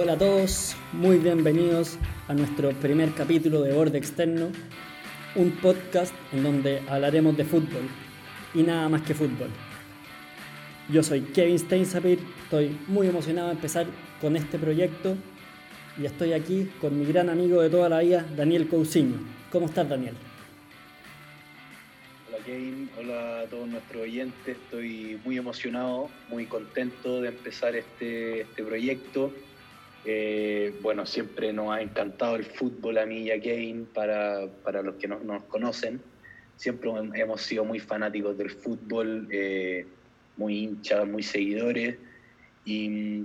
Hola a todos, muy bienvenidos a nuestro primer capítulo de Borde Externo, un podcast en donde hablaremos de fútbol y nada más que fútbol. Yo soy Kevin Steinsapir, estoy muy emocionado de empezar con este proyecto y estoy aquí con mi gran amigo de toda la vida, Daniel Cousiño. ¿Cómo estás, Daniel? Hola Kevin, hola a todos nuestros oyentes, estoy muy emocionado, muy contento de empezar este, este proyecto eh, bueno, siempre nos ha encantado el fútbol a mí y a Kane, para, para los que no nos conocen. Siempre hemos sido muy fanáticos del fútbol, eh, muy hinchas, muy seguidores. Y,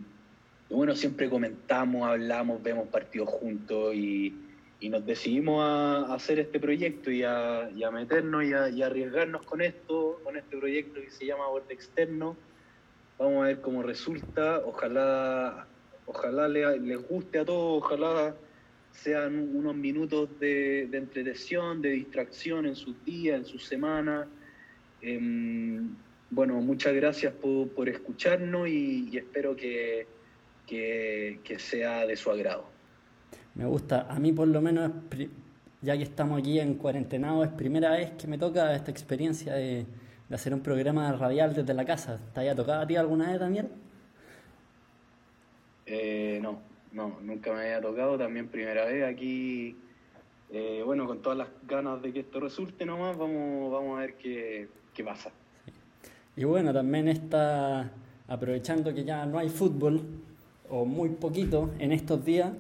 bueno, siempre comentamos, hablamos, vemos partidos juntos y, nos decidimos a, hacer este proyecto y a, meternos y arriesgarnos con esto, con este proyecto que se llama Borde Externo. Vamos a ver cómo resulta. Ojalá Ojalá les guste a todos, ojalá sean unos minutos de, de entretención, de distracción en sus días, en sus semanas. Em, bueno, muchas gracias por, escucharnos y, espero que, que, sea de su agrado. Me gusta, a mí por lo menos, ya que estamos aquí en cuarentenado, es primera vez que me toca esta experiencia de, de hacer un programa radial desde la casa. ¿Te haya tocado a ti alguna vez, Daniel? Eh, no, no, nunca me había tocado, también primera vez aquí. Eh, bueno, con todas las ganas de que esto resulte nomás, vamos, vamos a ver qué, qué pasa. Y bueno, también está aprovechando que ya no hay fútbol, o muy poquito en estos días,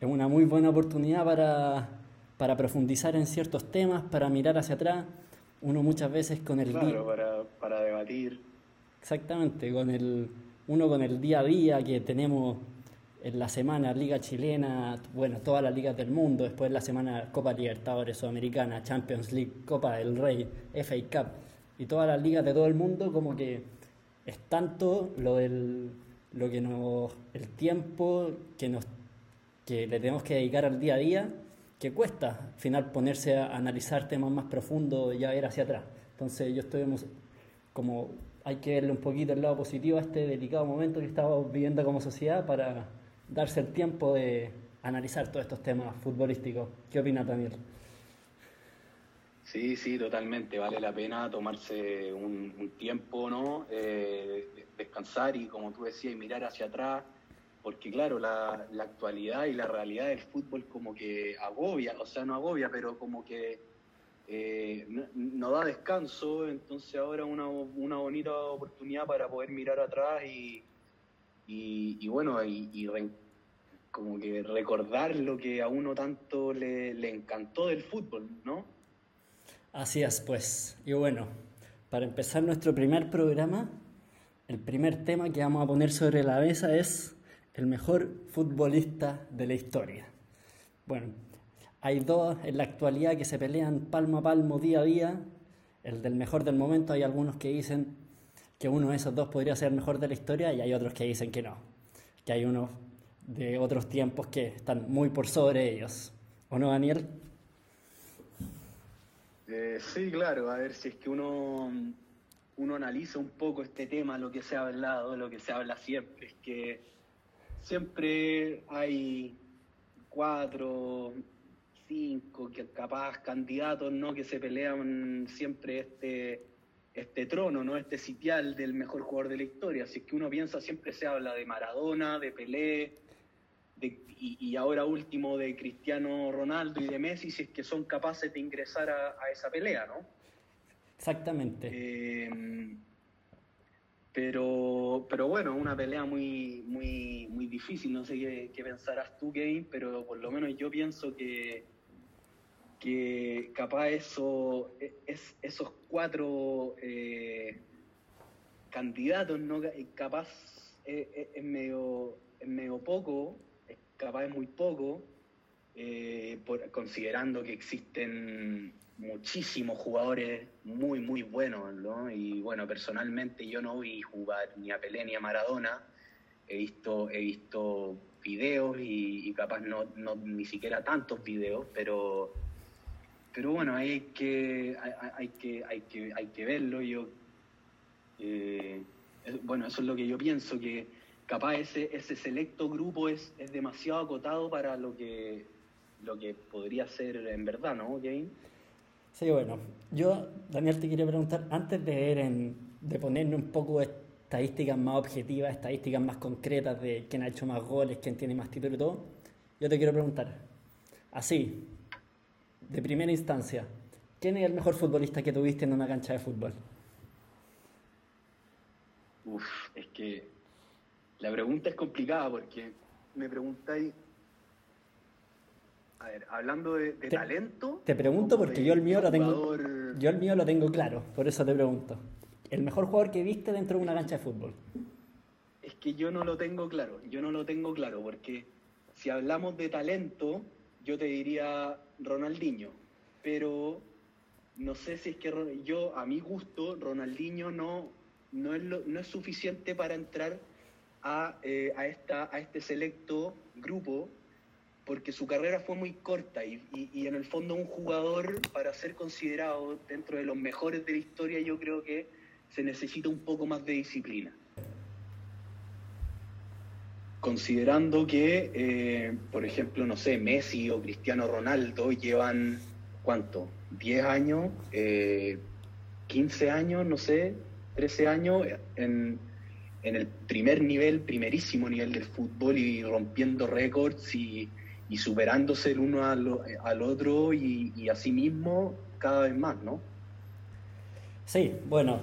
es una muy buena oportunidad para, para profundizar en ciertos temas, para mirar hacia atrás. Uno muchas veces con el... Claro, para, para debatir. Exactamente, con el uno con el día a día que tenemos en la semana Liga Chilena, bueno, todas las ligas del mundo, después la semana Copa Libertadores Sudamericana, Champions League, Copa del Rey, FA Cup y todas las ligas de todo el mundo, como que es tanto lo del lo que nos el tiempo que nos que le tenemos que dedicar al día a día que cuesta al final ponerse a analizar temas más profundos y a ver hacia atrás. Entonces yo estoy como hay que verle un poquito el lado positivo a este delicado momento que estamos viviendo como sociedad para darse el tiempo de analizar todos estos temas futbolísticos. ¿Qué opina Daniel? Sí, sí, totalmente. Vale la pena tomarse un, tiempo, ¿no? Eh, descansar y, como tú decías, mirar hacia atrás, porque, claro, la, la actualidad y la realidad del fútbol como que agobia, o sea, no agobia, pero como que eh, no, da descanso, entonces ahora una, una bonita oportunidad para poder mirar atrás y, y, bueno, y, como que recordar lo que a uno tanto le, le encantó del fútbol, ¿no? Así es, pues. Y bueno, para empezar nuestro primer programa, el primer tema que vamos a poner sobre la mesa es el mejor futbolista de la historia. Bueno, hay dos en la actualidad que se pelean palmo a palmo día a día. El del mejor del momento, hay algunos que dicen que uno de esos dos podría ser el mejor de la historia y hay otros que dicen que no. Que hay unos de otros tiempos que están muy por sobre ellos. ¿O no, Daniel? Eh, sí, claro. A ver, si es que uno, uno analiza un poco este tema, lo que se ha hablado, lo que se habla siempre, es que siempre hay cuatro, cinco, que capaz candidatos, ¿no? Que se pelean siempre este, este trono, ¿no? Este sitial del mejor jugador de la historia. Así que uno piensa, siempre se habla de Maradona, de Pelé, y, ahora último de Cristiano Ronaldo y de Messi, si es que son capaces de ingresar a, esa pelea, ¿no? Exactamente. Eh, pero, pero bueno, una pelea muy, muy, muy difícil. No sé qué, qué pensarás tú, Game, pero por lo menos yo pienso que, que capaz eso, es, esos cuatro eh, candidatos, ¿no? capaz es, medio, medio poco, capaz es muy poco, eh, considerando que existen muchísimos jugadores muy, muy buenos, ¿no? Y bueno, personalmente yo no vi jugar ni a Pelé ni a Maradona, he visto, he visto videos y, capaz no, no, ni siquiera tantos videos, pero pero bueno, hay que, hay, que, hay, que, hay que verlo. Yo, eh, bueno, eso es lo que yo pienso, que capaz ese, ese selecto grupo es, es demasiado acotado para lo que, lo que podría ser en verdad, ¿no, Kevin? Sí, bueno, yo, Daniel, te quería preguntar, antes de, de ponerme un poco estadísticas más objetivas, estadísticas más concretas de quién ha hecho más goles, quién tiene más títulos y todo, yo te quiero preguntar, así, de primera instancia, ¿quién es el mejor futbolista que tuviste en una cancha de fútbol? Uf, es que la pregunta es complicada porque me preguntáis. A ver, hablando de, talento. Te pregunto porque yo el mío lo tengo. Yo el mío lo tengo claro, por eso te pregunto. El mejor jugador que viste dentro de una cancha de fútbol. Es que yo no lo tengo claro. Yo no lo tengo claro porque si hablamos de talento, yo te diría Ronaldinho. Pero no sé si es que yo, a mi gusto, Ronaldinho no, no, es, no es suficiente para entrar eh, a, esta, a este selecto grupo porque su carrera fue muy corta y, en el fondo un jugador para ser considerado dentro de los mejores de la historia yo creo que se necesita un poco más de disciplina. Considerando que, eh, por ejemplo, no sé, Messi o Cristiano Ronaldo llevan, ¿cuánto? ¿10 años? Eh, ¿15 años? No sé, 13 años en, en el primer nivel, primerísimo nivel del fútbol y rompiendo récords y, superándose el uno al, otro y, y así mismo cada vez más, ¿no? Sí, bueno,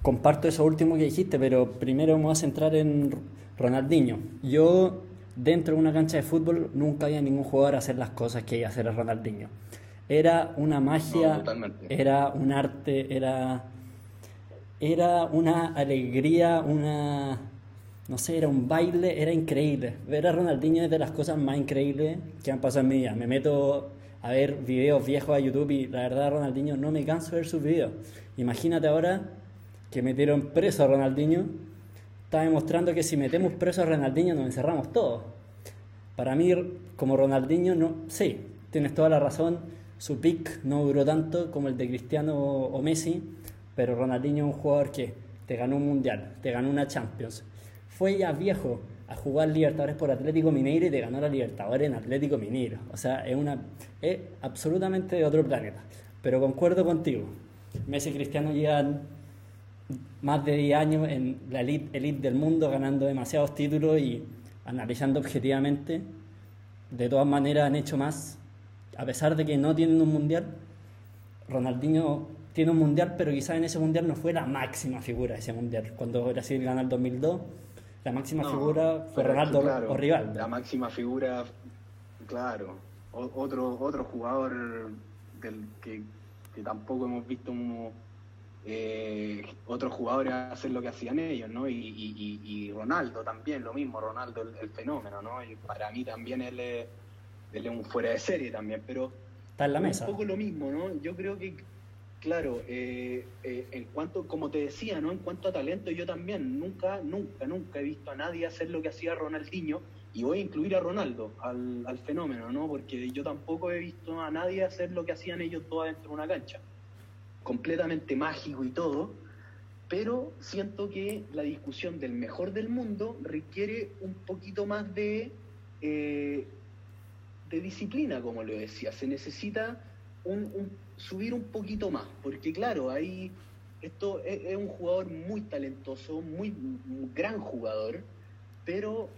comparto eso último que dijiste, pero primero me voy a centrar en Ronaldinho. Yo, dentro de una cancha de fútbol, nunca había ningún jugador hacer las cosas que iba a hacer Ronaldinho. Era una magia, era un arte, era era una alegría, una, no sé, era un baile, era increíble. Ver a Ronaldinho es de las cosas más increíbles que han pasado en mi vida. Me meto a ver videos viejos a YouTube y la verdad Ronaldinho no me canso de ver sus videos. Imagínate ahora que metieron preso a Ronaldinho. Está demostrando que si metemos preso a Ronaldinho nos encerramos todos. Para mí, como Ronaldinho, no, sí, tienes toda la razón. Su pick no duró tanto como el de Cristiano o Messi pero Ronaldinho es un jugador que te ganó un mundial, te ganó una Champions. Fue ya viejo a jugar Libertadores por Atlético Mineiro y te ganó la Libertadores en Atlético Mineiro. O sea, es, una, es absolutamente de otro planeta. Pero concuerdo contigo. Messi y Cristiano llevan más de 10 años en la elite, elite del mundo, ganando demasiados títulos y analizando objetivamente. De todas maneras han hecho más. A pesar de que no tienen un mundial, Ronaldinho tiene un mundial, pero quizás en ese mundial no fue la máxima figura de ese mundial. Cuando Brasil gana el 2002, la máxima figura fue Ronaldo o Rivaldo. La máxima figura, claro. otro, otro jugador del que, tampoco hemos visto eh, otros jugadores hacer lo que hacían ellos, ¿no? Y, Ronaldo también, lo mismo, Ronaldo el, fenómeno, ¿no? Y para mí también él es, él es un fuera de serie también, pero... Está en la mesa. Un poco lo mismo, ¿no? Yo creo que Claro, eh, eh, en cuanto, como te decía, ¿no? En cuanto a talento, yo también nunca, nunca, nunca he visto a nadie hacer lo que hacía Ronaldinho, y voy a incluir a Ronaldo al, al fenómeno, ¿no? Porque yo tampoco he visto a nadie hacer lo que hacían ellos todos dentro de una cancha. Completamente mágico y todo, pero siento que la discusión del mejor del mundo requiere un poquito más de, eh, de disciplina, como lo decía. Se necesita un, subir un poquito más, porque claro, ahí esto es, un jugador muy talentoso, muy un gran jugador, pero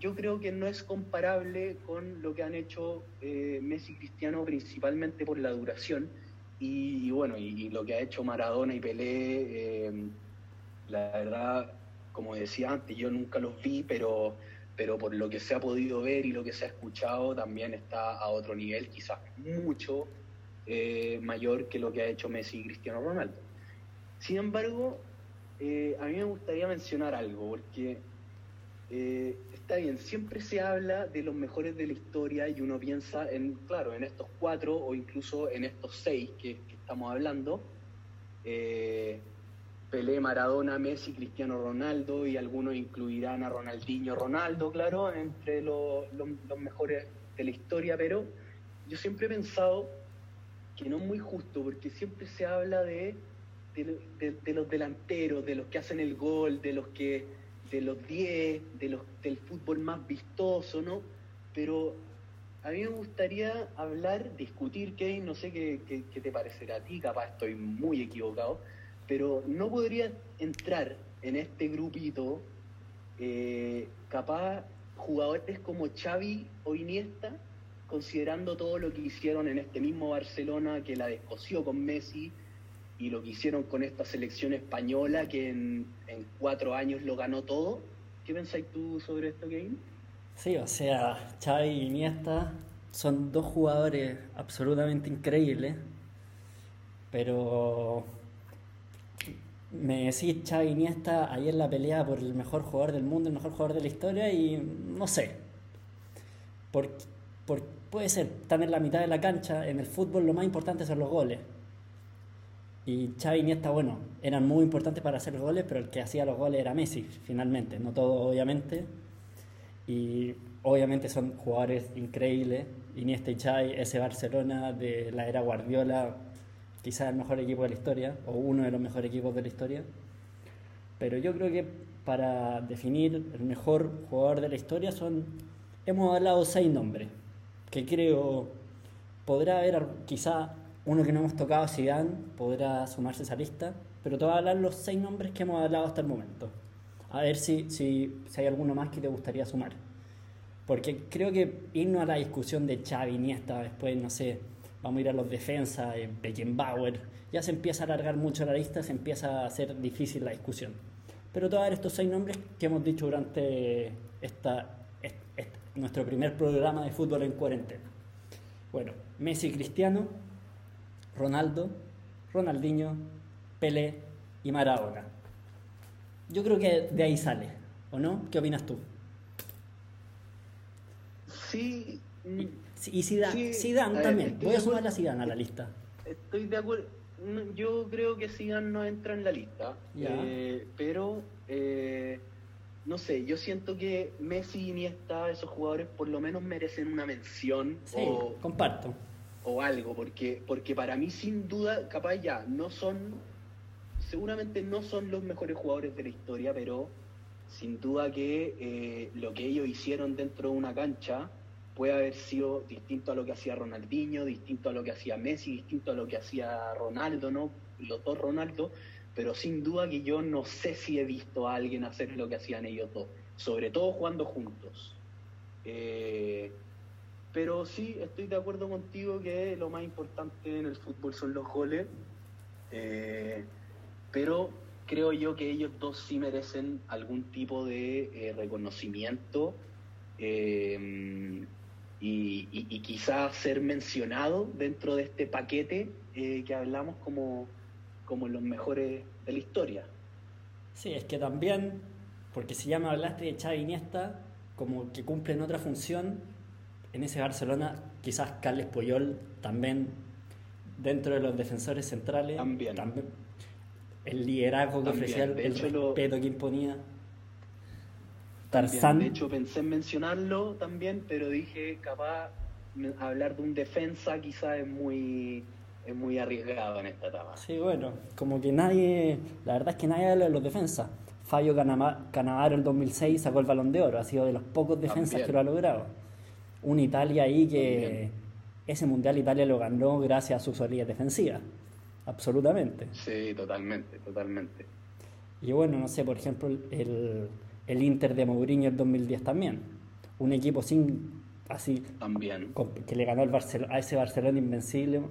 yo creo que no es comparable con lo que han hecho eh, Messi y Cristiano, principalmente por la duración, y, bueno, y, lo que ha hecho Maradona y Pelé, eh, la verdad, como decía antes, yo nunca los vi, pero pero por lo que se ha podido ver y lo que se ha escuchado también está a otro nivel, quizás mucho eh, mayor que lo que ha hecho Messi y Cristiano Ronaldo. Sin embargo, eh, a mí me gustaría mencionar algo, porque eh, está bien, siempre se habla de los mejores de la historia y uno piensa en, claro, en estos cuatro o incluso en estos seis que, estamos hablando. Pelé, Maradona, Messi, Cristiano Ronaldo y algunos incluirán a Ronaldinho, Ronaldo, claro, entre los mejores de la historia, pero yo siempre he pensado que no es muy justo, porque siempre se habla de, de, los delanteros, de los que hacen el gol, de los que, de los 10, de los, del fútbol más vistoso, ¿no? Pero a mí me gustaría hablar, discutir, Kevin, no sé qué, qué, te parecerá a ti, capaz estoy muy equivocado, pero no podría entrar en este grupito, eh, capaz jugadores como Xavi o Iniesta, considerando todo lo que hicieron en este mismo Barcelona, que la descoció con Messi, y lo que hicieron con esta selección española, que en, cuatro años lo ganó todo. ¿Qué pensáis tú sobre esto, Kevin? Sí, o sea, Xavi y Iniesta son dos jugadores absolutamente increíbles, pero me decís Xavi Iniesta en la pelea por el mejor jugador del mundo, el mejor jugador de la historia y no sé. Por, puede ser, están en la mitad de la cancha, en el fútbol lo más importante son los goles. Y Xavi y Iniesta, bueno, eran muy importantes para hacer goles, pero el que hacía los goles era Messi, finalmente, no todo obviamente y obviamente son jugadores increíbles. Iniesta y Xavi, ese Barcelona de la era Guardiola, quizás el mejor equipo de la historia, o uno de los mejores equipos de la historia. Pero yo creo que para definir el mejor jugador de la historia son, hemos hablado seis nombres, que creo podrá haber quizá uno que no hemos tocado, Zidane, podrá sumarse a esa lista, pero te voy a hablar los seis nombres que hemos hablado hasta el momento. A ver si, si, hay alguno más que te gustaría sumar. Porque creo que irnos a la discusión de Xavi, Iniesta, después, no sé, vamos a ir a los defensas, eh, Beckenbauer, ya se empieza a alargar mucho la lista, se empieza a hacer difícil la discusión. Pero te voy a dar estos seis nombres que hemos dicho durante esta, nuestro primer programa de fútbol en cuarentena. Bueno, Messi Cristiano, Ronaldo, Ronaldinho, Pelé y Maradona. Yo creo que de ahí sale, ¿o no? ¿Qué opinas tú? Sí. Y, Zidane, también. Voy a sumar a Zidane a la lista. Estoy de acuerdo. Yo creo que Zidane no entra en la lista. Eh, pero, eh, no sé, yo siento que Messi y Iniesta, esos jugadores, por lo menos merecen una mención. Sí, comparto. O algo, porque, porque para mí, sin duda, capaz ya, no son seguramente no son los mejores jugadores de la historia, pero sin duda que eh, lo que ellos hicieron dentro de una cancha puede haber sido distinto a lo que hacía Ronaldinho, distinto a lo que hacía Messi, distinto a lo que hacía Ronaldo, ¿no? Los dos Ronaldo, pero sin duda que yo no sé si he visto a alguien hacer lo que hacían ellos dos, sobre todo jugando juntos. Eh, pero sí, estoy de acuerdo contigo que lo más importante en el fútbol son los goles. Eh, pero creo yo que ellos dos sí merecen algún tipo de eh, reconocimiento eh, y, quizás ser mencionado dentro de este paquete que hablamos como, como los mejores de la historia. Sí, es que también, porque si ya me hablaste de Xavi Iniesta, como que cumplen otra función, en ese Barcelona quizás Carles Puyol también dentro de los defensores centrales también el liderazgo que ofrecía, el, respeto que imponía. Tarzán. de hecho, pensé en mencionarlo también, pero dije, capaz, hablar de un defensa quizás es muy, es muy arriesgado en esta etapa. Sí, bueno, como que nadie, la verdad es que nadie habla de los defensas. Fabio Canavaro en el 2006 sacó el balón de oro, ha sido de los pocos defensas que lo ha logrado. Un Italia ahí que ese mundial Italia lo ganó gracias a su solidez defensiva absolutamente. Sí, totalmente, totalmente. Y bueno, no sé, por ejemplo, el, el Inter de Mourinho el 2010 también. Un equipo sin así también que le ganó a ese Barcelona invencible,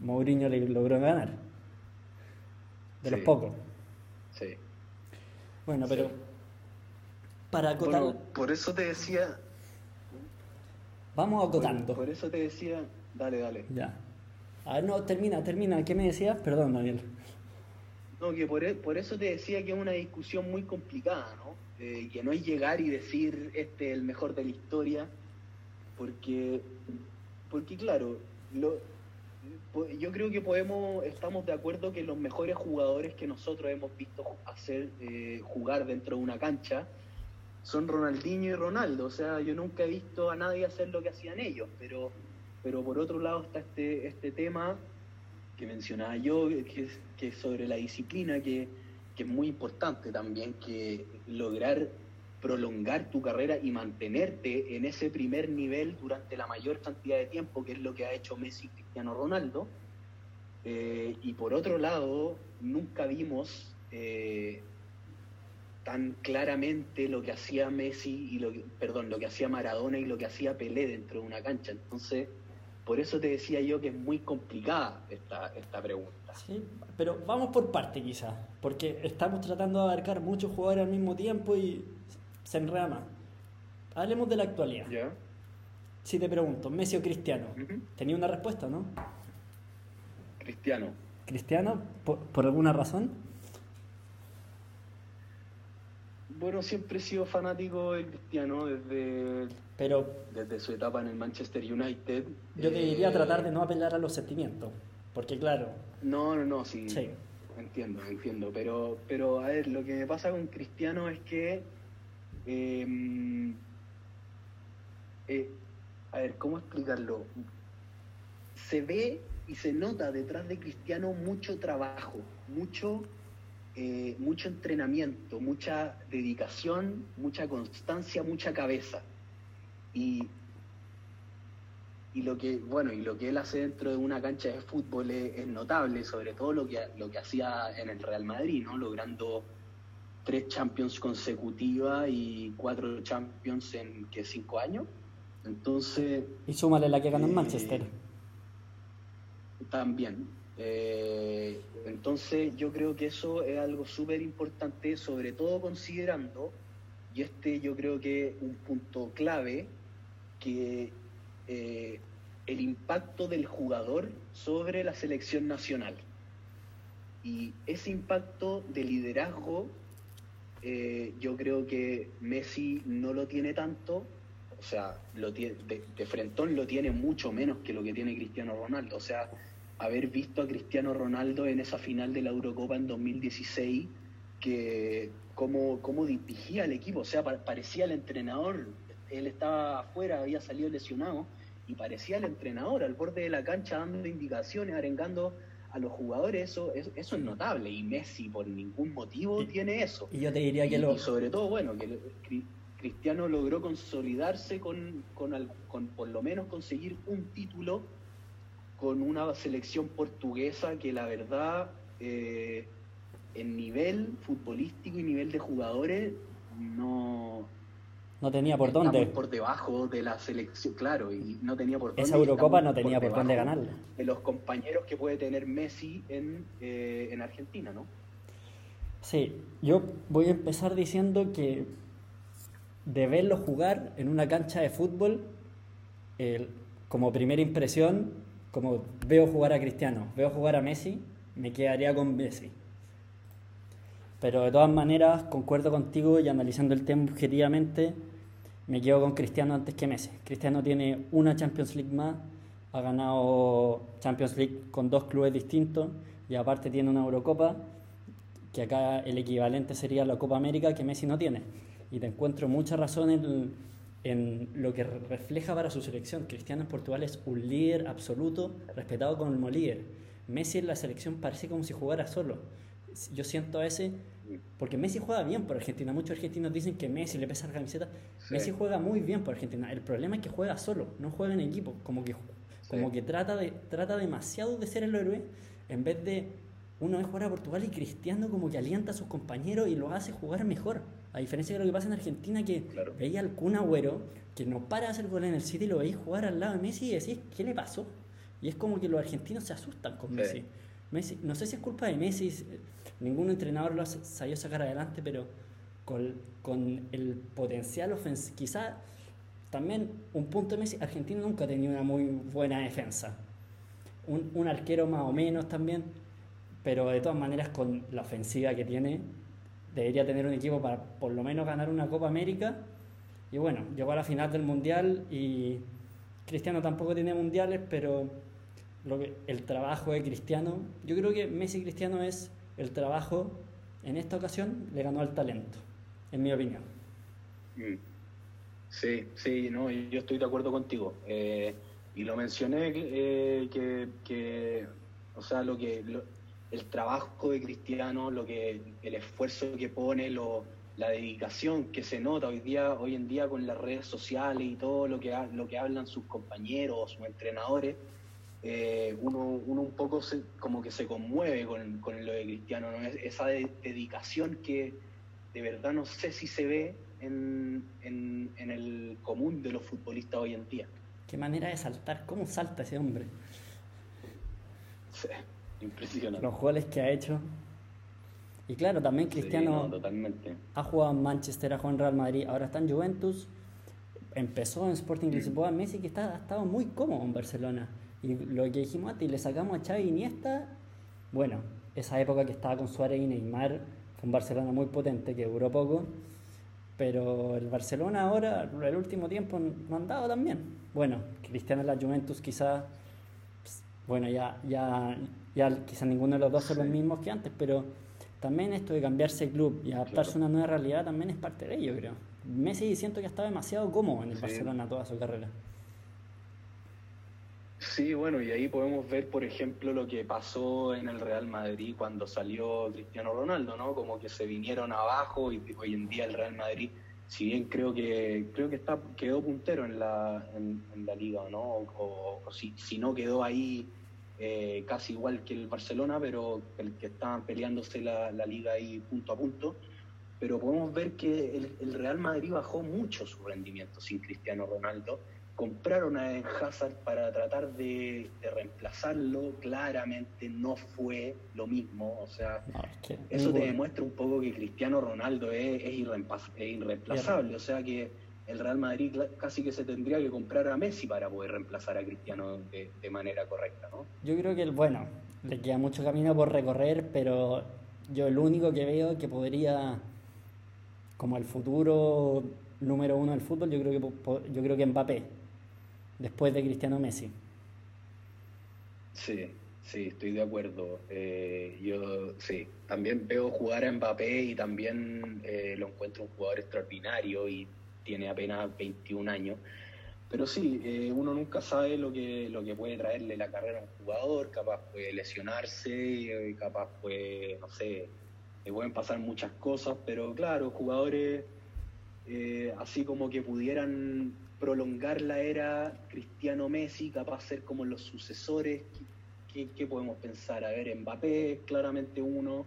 Mourinho le logró ganar. De los pocos. Sí. Bueno, pero para acotar. por eso te decía. Vamos acotando. por eso te decía. Dale, dale. Ya. A ver, no, termina, termina. ¿Qué me decías? Perdón, Daniel. No, que por, e, por eso te decía que es una discusión muy complicada, ¿no? Eh, que no es llegar y decir este es el mejor de la historia, porque, porque claro, lo, yo creo que podemos, estamos de acuerdo que los mejores jugadores que nosotros hemos visto hacer eh, jugar dentro de una cancha son Ronaldinho y Ronaldo. O sea, yo nunca he visto a nadie hacer lo que hacían ellos, pero pero por otro lado está este, este tema que mencionaba yo, que es, que sobre la disciplina, que, que es muy importante también, que lograr prolongar tu carrera y mantenerte en ese primer nivel durante la mayor cantidad de tiempo, que es lo que ha hecho Messi Cristiano Ronaldo. Eh, y por otro lado, nunca vimos eh, tan claramente lo que hacía Messi y lo que, perdón, lo que hacía Maradona y lo que hacía Pelé dentro de una cancha. Entonces, por eso te decía yo que es muy complicada esta, esta pregunta. Sí, pero vamos por parte quizás, porque estamos tratando de abarcar muchos jugadores al mismo tiempo y se enrama. Hablemos de la actualidad. Si te pregunto, Messi o Cristiano, ¿tenía una respuesta, no? Cristiano. ¿Cristiano? ¿Por, alguna razón? Bueno, siempre he sido fanático de Cristiano desde, Pero, desde su etapa en el Manchester United. Yo te diría eh, tratar de no apelar a los sentimientos, porque claro... No, no, no, sí. sí. Entiendo, entiendo. Pero, pero a ver, lo que me pasa con Cristiano es que... Em, eh, a ver, ¿cómo explicarlo? Se ve y se nota detrás de Cristiano mucho trabajo, mucho, eh, mucho entrenamiento, mucha dedicación, mucha constancia, mucha cabeza. Y, y lo que, bueno, y lo que él hace dentro de una cancha de fútbol es, notable, sobre todo lo que, lo que hacía en el Real Madrid, ¿no? Logrando tres Champions consecutivas y cuatro Champions en que cinco años. Entonces. Y súmale la que ganó en eh, Manchester también. Eh, entonces yo creo que eso es algo súper importante, sobre todo considerando, y este yo creo que es un punto clave, que eh, el impacto del jugador sobre la selección nacional. Y ese impacto de liderazgo, eh, yo creo que Messi no lo tiene tanto, o sea, lo tiene, de, de frentón lo tiene mucho menos que lo que tiene Cristiano Ronaldo. O sea, haber visto a Cristiano Ronaldo en esa final de la Eurocopa en 2016, que cómo, cómo dirigía el equipo, o sea, parecía el entrenador, él estaba afuera, había salido lesionado, y parecía el entrenador al borde de la cancha dando indicaciones, arengando a los jugadores, eso, eso, es notable, y Messi por ningún motivo tiene eso. Y yo te diría que lo... Y sobre todo, bueno, que Cristiano logró consolidarse con, con, con por lo menos conseguir un título con una selección portuguesa que la verdad, eh, en nivel futbolístico y nivel de jugadores, no... No tenía por dónde. por debajo de la selección, claro, y no tenía por dónde. Esa Eurocopa no tenía por, dónde ganarla. De los compañeros que puede tener Messi en, eh, en Argentina, ¿no? Sí, yo voy a empezar diciendo que de verlo jugar en una cancha de fútbol, como primera impresión, como veo jugar a Cristiano, veo jugar a Messi, me quedaría con Messi. Pero de todas maneras, concuerdo contigo y analizando el tema objetivamente, me quedo con Cristiano antes que Messi. Cristiano tiene una Champions League más, ha ganado Champions League con dos clubes distintos y aparte tiene una Eurocopa, que acá el equivalente sería la Copa América que Messi no tiene. Y te encuentro mucha razón en en lo que refleja para su selección. Cristiano en Portugal es un líder absoluto, respetado como líder. Messi en la selección parece como si jugara solo. Yo siento a ese, porque Messi juega bien por Argentina. Muchos argentinos dicen que Messi le pesa la camiseta. Messi juega muy bien por Argentina. El problema es que juega solo, no juega en equipo. Como que, como que trata, de, trata demasiado de ser el héroe en vez de uno es jugar a Portugal y Cristiano como que alienta a sus compañeros y lo hace jugar mejor. A diferencia de lo que pasa en Argentina, que veía al Kun Agüero, que no para de hacer gol en el City, lo veis jugar al lado de Messi y decís, ¿qué le pasó? Y es como que los argentinos se asustan con Messi. Messi. No sé si es culpa de Messi, ningún entrenador lo sabió sacar adelante, pero con, con el potencial ofensivo, quizá también un punto de Messi, Argentina nunca ha tenido una muy buena defensa. Un, un arquero más o menos también, pero de todas maneras con la ofensiva que tiene, debería tener un equipo para por lo menos ganar una Copa América. Y bueno, llegó a la final del Mundial y Cristiano tampoco tiene mundiales, pero lo que, el trabajo de Cristiano, yo creo que Messi Cristiano es el trabajo, en esta ocasión le ganó al talento, en mi opinión. Mm. Sí, sí, no, yo estoy de acuerdo contigo. Eh, y lo mencioné eh, que, que, o sea, lo que el trabajo de Cristiano, lo que, el esfuerzo que pone, lo, la dedicación que se nota hoy día, hoy en día con las redes sociales y todo lo que, lo que hablan sus compañeros, sus entrenadores, eh, uno, uno, un poco como que se conmueve con, con lo de Cristiano, ¿no? esa dedicación que de verdad no sé si se ve en, en, en, el común de los futbolistas hoy en día. Qué manera de saltar, cómo salta ese hombre. Sí, impresionante. Los goles que ha hecho, y claro, también Cristiano ha jugado en Manchester, ha jugado en Real Madrid, ahora está en Juventus, empezó en Sporting. Lisboa, Messi que está, ha estado muy cómodo en Barcelona. Y lo que dijimos antes, le sacamos a Xavi Iniesta, bueno, esa época que estaba con Suárez y Neymar, fue un Barcelona muy potente que duró poco, pero el Barcelona ahora, el último tiempo, no han dado también. Bueno, Cristiano en la Juventus quizás, pues, bueno, ya, ya, ya quizás ninguno de los dos son los mismos que antes, pero también esto de cambiarse el club y adaptarse a una nueva realidad también es parte de ello, creo. Messi siento que ha estado demasiado cómodo en el Barcelona toda su carrera. Sí, bueno, y ahí podemos ver, por ejemplo, lo que pasó en el Real Madrid cuando salió Cristiano Ronaldo, ¿no? Como que se vinieron abajo y hoy en día el Real Madrid, si bien creo que creo que está quedó puntero en la, en, la liga, ¿no? O, si, si no quedó ahí eh, casi igual que el Barcelona, pero el que estaban peleándose la, liga ahí punto a punto. Pero podemos ver que el, Real Madrid bajó mucho su rendimiento sin Cristiano Ronaldo. Compraron a Hazard para tratar de, reemplazarlo. Claramente no fue lo mismo. O sea, eso te demuestra un poco que Cristiano Ronaldo es, es irreemplazable. O sea que el Real Madrid casi que se tendría que comprar a Messi para poder reemplazar a Cristiano de, manera correcta, ¿no? Yo creo que, bueno, le queda mucho camino por recorrer, pero yo el único que veo que podría, como el futuro número uno del fútbol, yo creo que, yo creo que Mbappé, después de Cristiano Messi. Sí, sí, estoy de acuerdo. Eh, yo sí, también veo jugar a Mbappé y también eh, lo encuentro un jugador extraordinario y tiene apenas 21 años. Pero sí, eh, uno nunca sabe lo que, lo que puede traerle la carrera a un jugador, capaz puede lesionarse, eh, capaz puede, no sé, le pueden pasar muchas cosas, pero claro, jugadores eh, así como que pudieran prolongar la era Cristiano Messi, capaz ser como los sucesores, ¿qué, qué podemos pensar? A ver, Mbappé, claramente uno,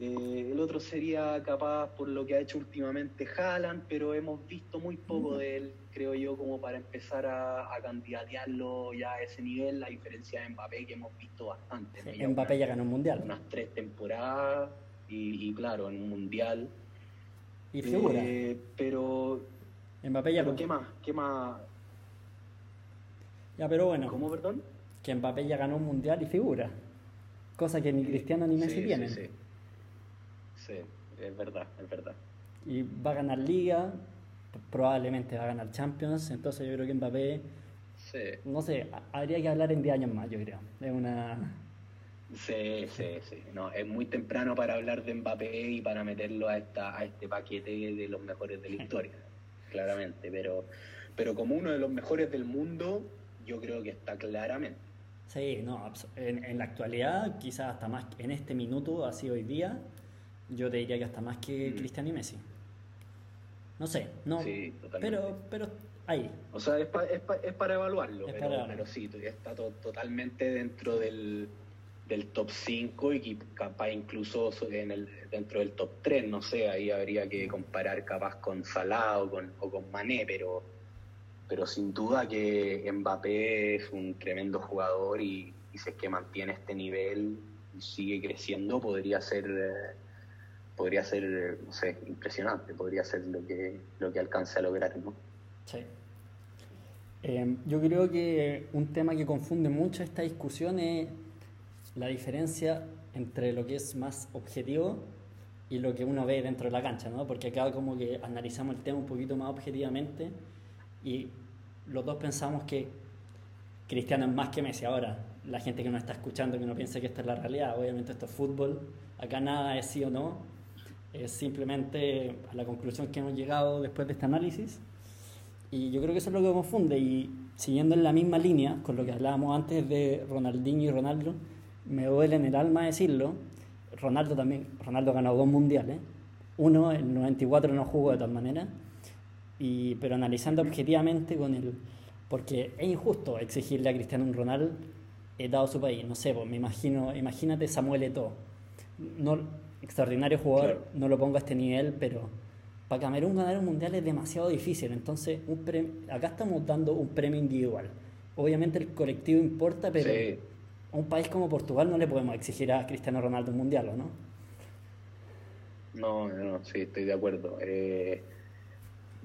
eh, el otro sería capaz por lo que ha hecho últimamente Haaland, pero hemos visto muy poco de él, creo yo, como para empezar a, a candidatearlo ya a ese nivel, a diferencia de Mbappé, que hemos visto bastante. Mbappé ya ganó un mundial. Unas tres temporadas y, claro, en un mundial. Y figura. Eh, pero. Mbappé ya. ¿Qué más? ¿Qué más? Ya, pero bueno. ¿Cómo, perdón? Que Mbappé ya ganó un mundial y figura. Cosa que ni Cristiano ni Messi tienen. Sí, sí. Es verdad, es verdad. Y va a ganar Liga, probablemente va a ganar Champions, entonces yo creo que Mbappé, sí. no sé, habría que hablar en 10 años más, yo creo. Es una... Sí, sí, sí. No, es muy temprano para hablar de Mbappé y para meterlo a, esta, a este paquete de los mejores de la historia, claramente. Pero, pero como uno de los mejores del mundo, yo creo que está claramente. Sí, no, en, en la actualidad, quizás hasta más en este minuto, así hoy día, yo te diría que hasta más que mm. Cristian y Messi. No sé, no. Sí, pero, pero ahí. O sea, es, es, para evaluarlo, pero, sí, está totalmente dentro del, del top 5 y capaz incluso en el, dentro del top 3, no sé, ahí habría que comparar capaz con Salah o con, o con Mané, pero, pero sin duda que Mbappé es un tremendo jugador y, si es que mantiene este nivel y sigue creciendo, podría ser... Podría ser, no sé, impresionante, podría ser lo que, lo que alcance a lograr, ¿no? Sí. Eh, yo creo que un tema que confunde mucho esta discusión es la diferencia entre lo que es más objetivo y lo que uno ve dentro de la cancha, ¿no? Porque acá como que analizamos el tema un poquito más objetivamente y los dos pensamos que Cristiano es más que Messi. Ahora, la gente que nos está escuchando que no piensa que esta es la realidad, obviamente esto es fútbol, acá nada es sí o no, es simplemente a la conclusión que hemos llegado después de este análisis. Y yo creo que eso es lo que confunde. Y siguiendo en la misma línea con lo que hablábamos antes de Ronaldinho y Ronaldo, me duele en el alma decirlo, Ronaldo también, Ronaldo ganó dos mundiales, uno en el 94 no jugó de tal manera, y, pero analizando objetivamente con el... Porque es injusto exigirle a Cristiano Ronaldo he dado su país, no sé, pues me imagino, imagínate Samuel Eto'o, no, extraordinario jugador, no lo pongo a este nivel, pero para Camerún ganar un mundial es demasiado difícil, entonces un acá estamos dando un premio individual. Obviamente el colectivo importa, pero a un país como Portugal no le podemos exigir a Cristiano Ronaldo un mundial, ¿o no? No, no, sí, estoy de acuerdo. Eh,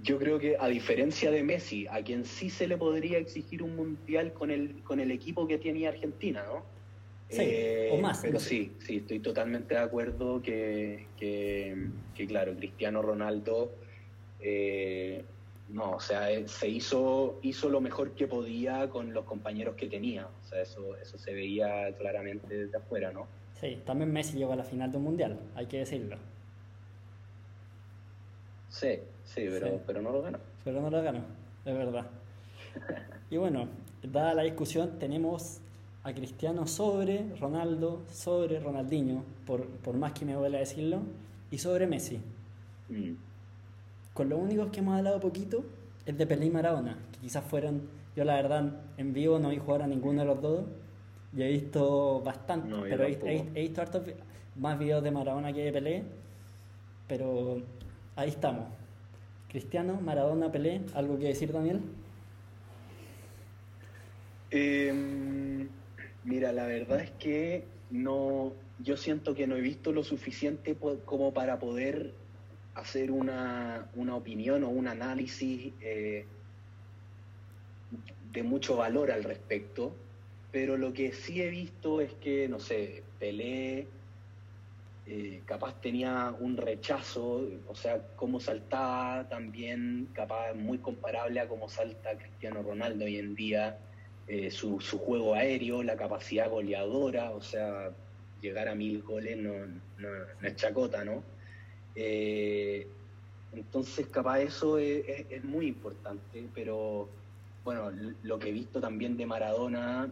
yo creo que a diferencia de Messi, a quien sí se le podría exigir un mundial con el, con el equipo que tenía Argentina, ¿no? Sí, o eh, más. Pero sí, sí, estoy totalmente de acuerdo que, claro, Cristiano Ronaldo, eh, no, o sea, se hizo, hizo lo mejor que podía con los compañeros que tenía. O sea, eso, eso se veía claramente desde afuera, ¿no? Sí, también Messi llegó a la final de un mundial, hay que decirlo. Sí, sí, pero, pero no lo ganó. Pero no lo ganó, es verdad. y bueno, dada la discusión, tenemos a Cristiano sobre Ronaldo, sobre Ronaldinho, por, por más que me duele decirlo, y sobre Messi. Mm. Con lo único que hemos hablado poquito es de Pelé y Maradona, que quizás fueran, yo la verdad en vivo no vi jugar a ninguno de los dos, y he visto bastante, pero he, he, visto hartos más videos de Maradona que de Pelé, pero Ahí estamos. Cristiano, Maradona, Pelé, ¿algo que decir, Daniel? Em, mira, la verdad es que no, yo siento que no he visto lo suficiente como para poder hacer una, opinión o un análisis eh, de mucho valor al respecto, pero lo que sí he visto es que, no sé, Pelé, eh, capaz tenía un rechazo, o sea, cómo saltaba también, capaz muy comparable a cómo salta Cristiano Ronaldo hoy en día, eh, su, juego aéreo, la capacidad goleadora, o sea, llegar a mil goles no, es chacota, ¿no? Eh, entonces, capaz eso es, muy importante, pero bueno, lo que he visto también de Maradona,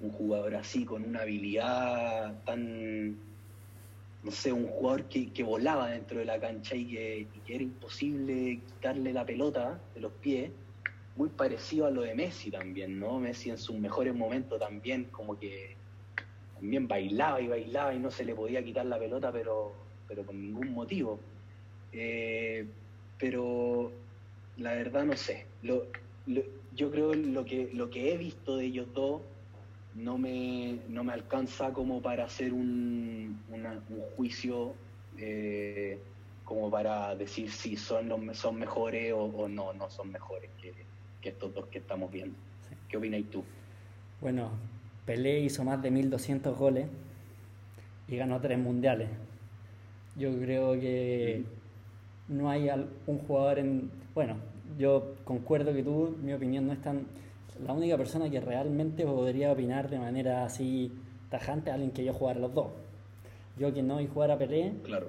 un jugador así, con una habilidad tan no sé, un jugador que, volaba dentro de la cancha y que, era imposible quitarle la pelota de los pies, muy parecido a lo de Messi también, ¿no? Messi en sus mejores momentos también como que también bailaba y bailaba y no se le podía quitar la pelota, pero, pero por ningún motivo. Eh, pero la verdad no sé. yo creo lo que, lo que he visto de ellos dos no me, no me alcanza como para hacer un, un juicio eh, como para decir si son, los, son mejores o, no, no son mejores que, estos dos que estamos viendo. ¿Qué opinas tú? Bueno, Pelé hizo más de 1200 goles y ganó tres mundiales. Yo creo que no hay un jugador en... Bueno, yo concuerdo que tú, mi opinión no es tan la única persona que realmente podría opinar de manera así tajante es alguien que yo jugara los dos. Yo que no y jugar a Pelé, claro.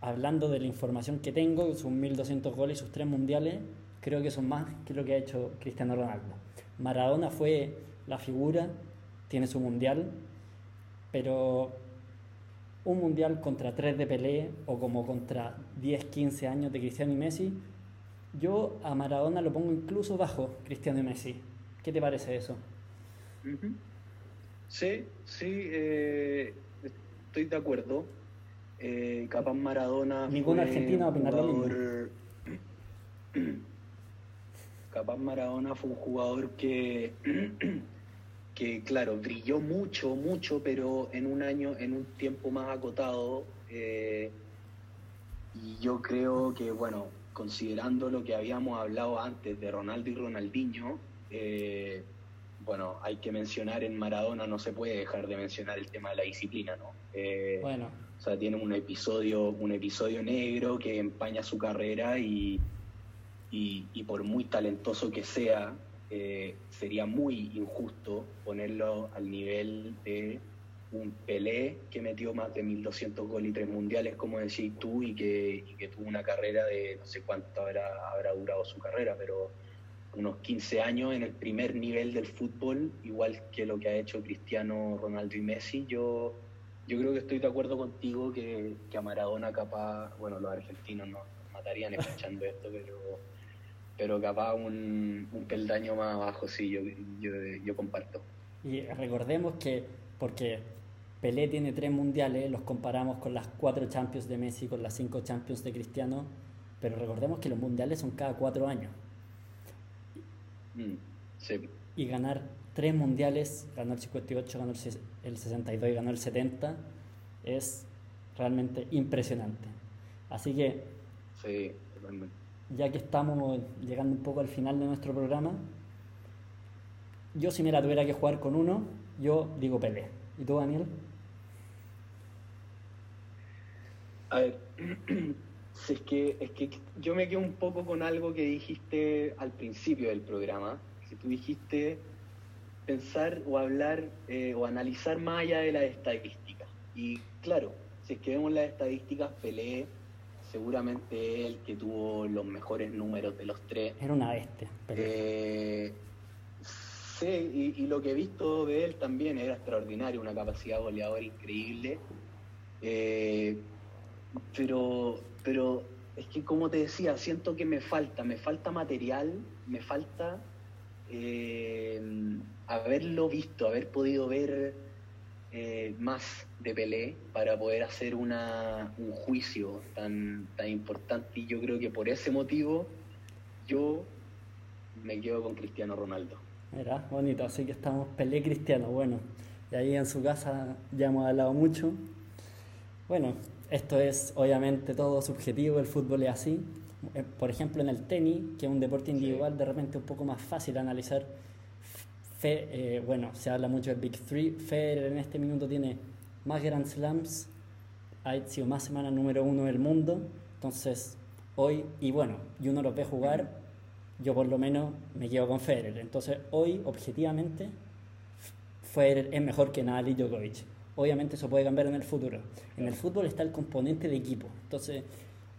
hablando de la información que tengo, sus 1200 goles y sus tres mundiales, creo que son más que lo que ha hecho Cristiano Ronaldo. Maradona fue la figura, tiene su mundial, pero un mundial contra tres de Pelé o como contra 10, 15 años de Cristiano y Messi yo a Maradona lo pongo incluso bajo Cristiano y Messi. ¿Qué te parece eso? Sí, sí, eh, estoy de acuerdo. Eh, capaz Maradona. Ningún argentino va a opinar lo mismo. Capaz Maradona fue un jugador que, que, claro, brilló mucho, mucho, pero en un año, en un tiempo más acotado. Eh, y yo creo que, bueno, considerando lo que habíamos hablado antes de Ronaldo y Ronaldinho, eh, bueno, hay que mencionar en Maradona, no se puede dejar de mencionar el tema de la disciplina, ¿no? Eh, bueno. O sea, tiene un episodio, un episodio negro que empaña su carrera y, y, por muy talentoso que sea, eh, sería muy injusto ponerlo al nivel de un Pelé que metió más de 1.200 goles y tres mundiales, como decís tú, y que, tuvo una carrera de no sé cuánto habrá, habrá durado su carrera, pero unos 15 años en el primer nivel del fútbol, igual que lo que ha hecho Cristiano, Ronaldo y Messi. Yo, yo creo que estoy de acuerdo contigo que, que a Maradona capaz, bueno, los argentinos nos matarían escuchando esto, pero, pero capaz un, un peldaño más abajo, sí, yo, yo, yo comparto. Y recordemos que, porque Pelé tiene tres mundiales, los comparamos con las cuatro Champions de Messi, con las cinco Champions de Cristiano, pero recordemos que los mundiales son cada cuatro años. Mm, sí. Y ganar tres mundiales, ganó el 58, ganó el 62 y ganó el 70, es realmente impresionante. Así que, sí, ya que estamos llegando un poco al final de nuestro programa, yo si me la tuviera que jugar con uno, yo digo Pelé. ¿Y tú, Daniel? A ver, es que, es que yo me quedo un poco con algo que dijiste al principio del programa, que tú dijiste pensar o hablar eh, o analizar más allá de las estadísticas. Y claro, si es que vemos las estadísticas, Pelé seguramente el que tuvo los mejores números de los tres. Era una bestia. Eh, sí, y, lo que he visto de él también era extraordinario, una capacidad goleadora increíble. Eh, pero, pero es que como te decía, siento que me falta, me falta material, me falta eh, haberlo visto, haber podido ver eh, más de Pelé para poder hacer una, un juicio tan, tan importante y yo creo que por ese motivo yo me quedo con Cristiano Ronaldo. Mira, bonito, así que estamos Pelé Cristiano, bueno, y ahí en su casa ya hemos hablado mucho. Bueno, esto es obviamente todo subjetivo, el fútbol es así. Eh, por ejemplo, en el tenis, que es un deporte individual, de repente un poco más fácil analizar. Fe, eh, bueno, se habla mucho del Big Three. Federer en este minuto tiene más Grand Slams, ha sido más semana número uno del mundo. Entonces, hoy, y bueno, y uno lo ve jugar, yo por lo menos me quedo con Federer. Entonces, hoy, objetivamente, Federer es mejor que Nadal y Djokovic. Obviamente eso puede cambiar en el futuro. En el fútbol está el componente de equipo. Entonces,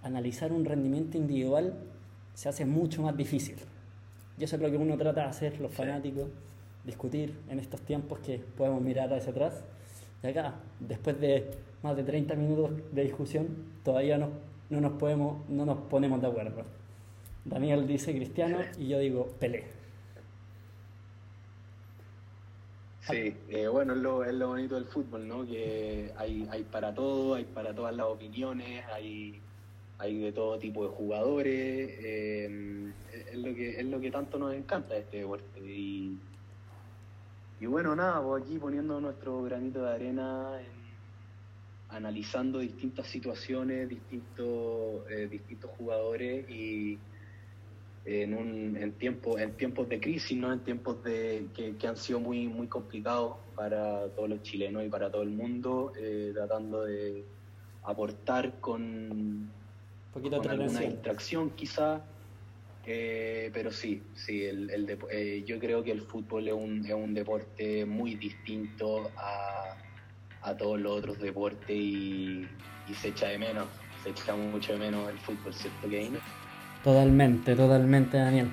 analizar un rendimiento individual se hace mucho más difícil. Y eso es lo que uno trata de hacer, los fanáticos, discutir en estos tiempos que podemos mirar hacia atrás. Y acá, después de más de 30 minutos de discusión, todavía no, no, nos, podemos, no nos ponemos de acuerdo. Daniel dice Cristiano y yo digo Pelé. Sí, eh, bueno, es lo, es lo bonito del fútbol, ¿no? Que hay, hay para todo, hay para todas las opiniones, hay, hay de todo tipo de jugadores, eh, es, lo que, es lo que tanto nos encanta este deporte. Y, y bueno, nada, pues aquí poniendo nuestro granito de arena, analizando distintas situaciones, distintos, eh, distintos jugadores y en, un, en, tiempo, en tiempos de crisis, ¿no? en tiempos de, que, han sido muy, muy complicados para todos los chilenos y para todo el mundo, eh, tratando de aportar con, poquito con alguna distracción quizá, eh, pero sí, sí el, el eh, yo creo que el fútbol es un, es un deporte muy distinto a, a todos los otros deportes y, se echa de menos, se echa mucho de menos el fútbol, ¿cierto, Kane? Totalmente, totalmente, Daniel.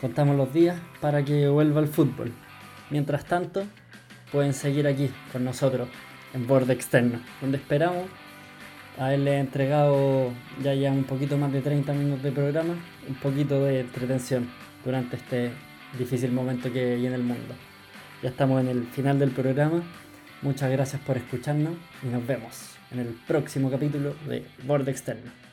Contamos los días para que vuelva el fútbol. Mientras tanto, pueden seguir aquí con nosotros en Borde Externo, donde esperamos haberle entregado ya ya un poquito más de 30 minutos de programa, un poquito de entretención durante este difícil momento que viene el mundo. Ya estamos en el final del programa. Muchas gracias por escucharnos y nos vemos en el próximo capítulo de Borde Externo.